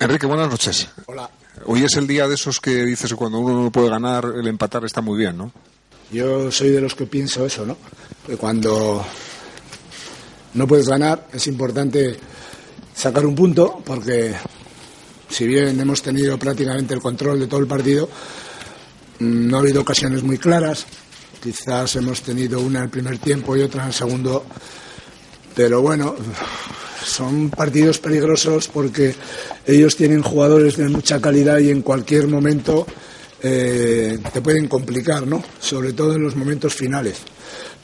Enrique, buenas noches. Hola. Hoy es el día de esos que dices que cuando uno no puede ganar, el empatar está muy bien, ¿no? Yo soy de los que pienso eso, ¿no? Que cuando no puedes ganar es importante sacar un punto porque si bien hemos tenido prácticamente el control de todo el partido, mm, no ha habido ocasiones muy claras. Quizás hemos tenido una en el primer tiempo y otra en el segundo. Pero bueno, son partidos peligrosos porque ellos tienen jugadores de mucha calidad y en cualquier momento eh, te pueden complicar, ¿no? Sobre todo en los momentos finales.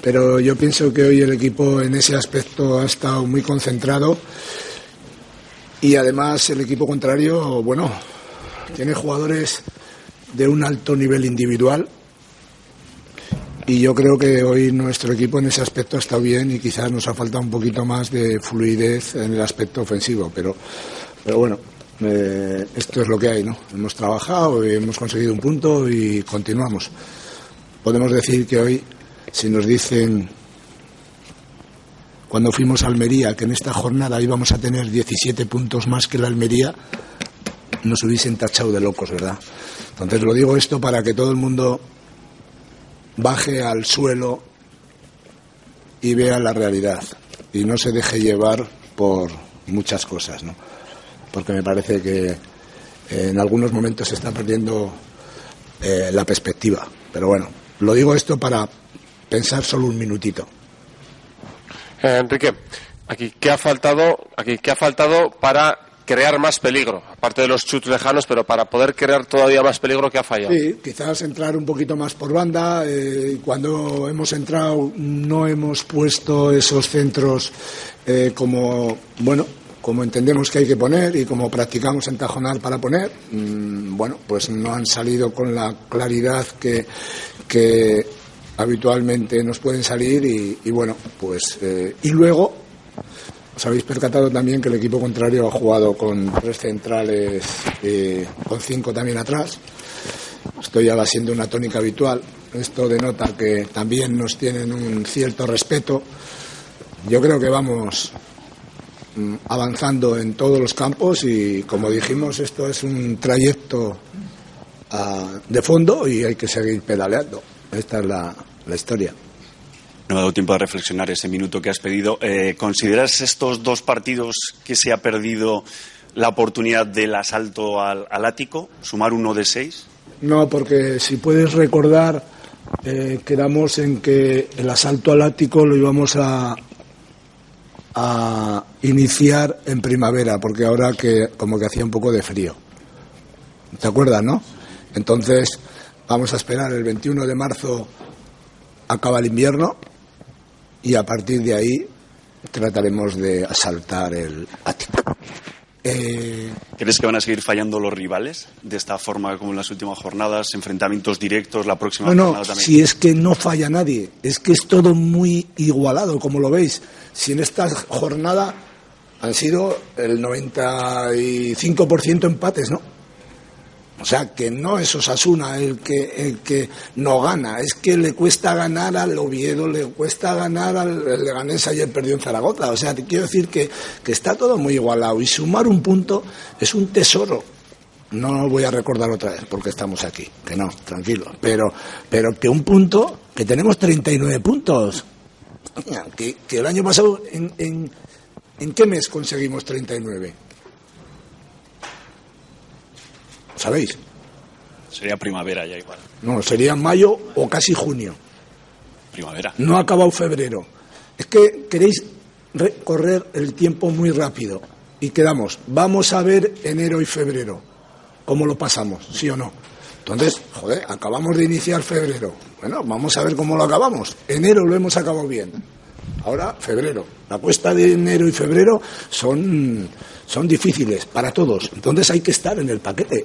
Pero yo pienso que hoy el equipo en ese aspecto ha estado muy concentrado y además el equipo contrario, bueno, tiene jugadores de un alto nivel individual y yo creo que hoy nuestro equipo en ese aspecto estado bien y quizás nos ha faltado un poquito más de fluidez en el aspecto ofensivo. Pero, pero bueno, eh, esto es lo que hay, ¿no? Hemos trabajado, hemos conseguido un punto y continuamos. Podemos decir que hoy, si nos dicen cuando fuimos a Almería que en esta jornada íbamos a tener 17 puntos más que la Almería, nos hubiesen tachado de locos, ¿verdad? Entonces lo digo esto para que todo el mundo baje al suelo y vea la realidad y no se deje llevar por muchas cosas, ¿no? Porque me parece que en algunos momentos se está perdiendo eh, la perspectiva. Pero bueno, lo digo esto para pensar solo un minutito. Eh, Enrique, aquí qué ha faltado, aquí qué ha faltado para crear más peligro, aparte de los chutes lejanos, pero para poder crear todavía más peligro que ha fallado. Sí, quizás entrar un poquito más por banda. eh, cuando hemos entrado no hemos puesto esos centros eh, como, bueno, como entendemos que hay que poner y como practicamos en Tajonar para poner. Mm, bueno, pues no han salido con la claridad que, que habitualmente nos pueden salir y, y bueno, pues eh, y luego os habéis percatado también que el equipo contrario ha jugado con tres centrales, eh, con cinco también atrás. Esto ya va siendo una tónica habitual. Esto denota que también nos tienen un cierto respeto. Yo creo que vamos mm, avanzando en todos los campos y, como dijimos, esto es un trayecto ah, de fondo y hay que seguir pedaleando. Esta es la, la historia. No me ha dado tiempo de reflexionar ese minuto que has pedido. Eh, ¿Consideras estos dos partidos que se ha perdido la oportunidad del asalto al, al ático? ¿Sumar uno de seis? No, porque si puedes recordar, eh, quedamos en que el asalto al ático lo íbamos a, a iniciar en primavera, porque ahora que como que hacía un poco de frío. ¿Te acuerdas, no? Entonces, vamos a esperar el 21 de marzo acaba el invierno y a partir de ahí trataremos de asaltar el ático. Eh, ¿Crees que van a seguir fallando los rivales de esta forma como en las últimas jornadas? ¿Enfrentamientos directos la próxima No, no, jornada también? si es que no falla nadie, es que es todo muy igualado, como lo veis. Si en esta jornada han sido el 95% empates, ¿no? O sea, que no es Osasuna el que, el que no gana, es que le cuesta ganar al Oviedo, le cuesta ganar al Leganés, ayer perdió en Zaragoza. O sea, te quiero decir que, que está todo muy igualado y sumar un punto es un tesoro. No lo voy a recordar otra vez porque estamos aquí, que no, tranquilo. Pero, pero que un punto, que tenemos 39 puntos. Que, que el año pasado, ¿en, en, ¿en qué mes conseguimos 39? ¿Sabéis? Sería primavera ya igual. No, sería mayo o casi junio. Primavera. No ha acabado febrero. Es que queréis re- correr el tiempo muy rápido y quedamos. Vamos a ver enero y febrero. ¿Cómo lo pasamos? ¿Sí o no? Entonces, joder, acabamos de iniciar febrero. Bueno, vamos a ver cómo lo acabamos. Enero lo hemos acabado bien. Ahora, febrero. La cuesta de enero y febrero son son difíciles para todos. Entonces hay que estar en el paquete.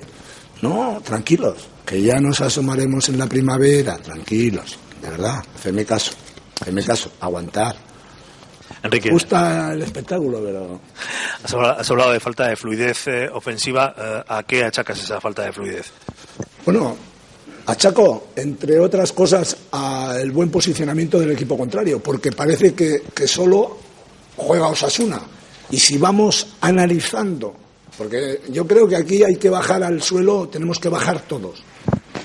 No, tranquilos, que ya nos asomaremos en la primavera, tranquilos, de verdad, haceme caso, haceme caso, aguantar. Enrique. Me gusta el espectáculo, pero... Has hablado, has hablado de falta de fluidez eh, ofensiva. Eh, ¿A qué achacas esa falta de fluidez? Bueno, achaco, entre otras cosas, al buen posicionamiento del equipo contrario, porque parece que, que solo juega Osasuna. Y si vamos analizando, porque yo creo que aquí hay que bajar al suelo, tenemos que bajar todos.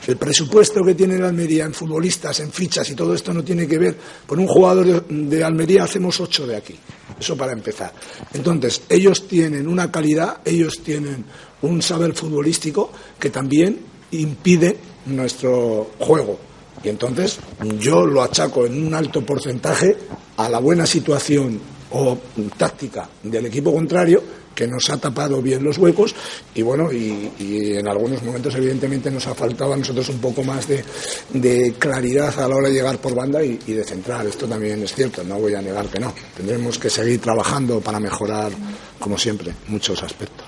El presupuesto que tiene la Almería en futbolistas, en fichas y todo esto no tiene que ver con un jugador de, Almería, hacemos ocho de aquí. Eso para empezar. Entonces, ellos tienen una calidad, ellos tienen un saber futbolístico que también impide nuestro juego. Y entonces yo lo achaco en un alto porcentaje a la buena situación o táctica del equipo contrario que nos ha tapado bien los huecos y bueno, y, en algunos momentos evidentemente nos ha faltado a nosotros un poco más de, claridad a la hora de llegar por banda y, y, de centrar. Esto también es cierto, no voy a negar que no. Tendremos que seguir trabajando para mejorar, como siempre, muchos aspectos.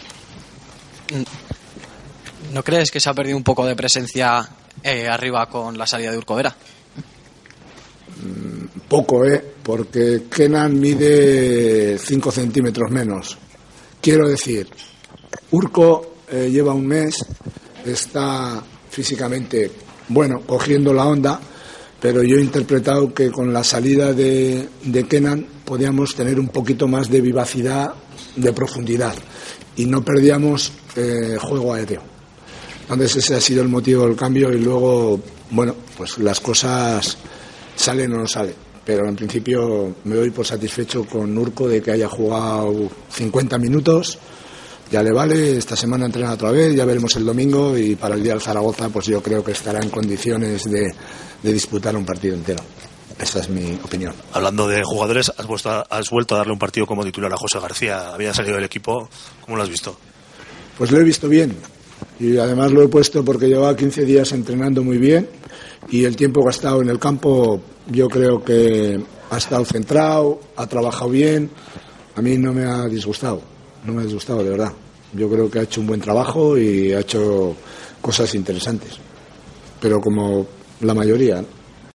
¿No crees que se ha perdido un poco de presencia eh, arriba con la salida de Urcovera? Poco, ¿eh? Porque Kenan mide 5 centímetros menos. Quiero decir, Urco eh, lleva un mes, está físicamente, bueno, cogiendo la onda, pero yo he interpretado que con la salida de, de Kenan podíamos tener un poquito más de vivacidad, de profundidad, y no perdíamos eh, juego aéreo. Entonces ese ha sido el motivo del cambio y luego, bueno, pues las cosas salen o no salen. Pero en principio me doy por satisfecho con Urco de que haya jugado 50 minutos. Ya le vale, esta semana entrena otra vez, ya veremos el domingo y para el día del Zaragoza pues yo creo que estará en condiciones de, de disputar un partido entero. Esa es mi opinión. Hablando de jugadores, has vuelto, has vuelto a darle un partido como titular a José García. Había salido del equipo. ¿Cómo lo has visto? Pues lo he visto bien. Y además lo he puesto porque llevaba 15 días entrenando muy bien y el tiempo estado en el campo yo creo que ha estado centrado, ha trabajado bien. A mí no me ha disgustado, no me ha disgustado de verdad. Yo creo que ha hecho un buen trabajo y ha hecho cosas interesantes. Pero como la mayoría.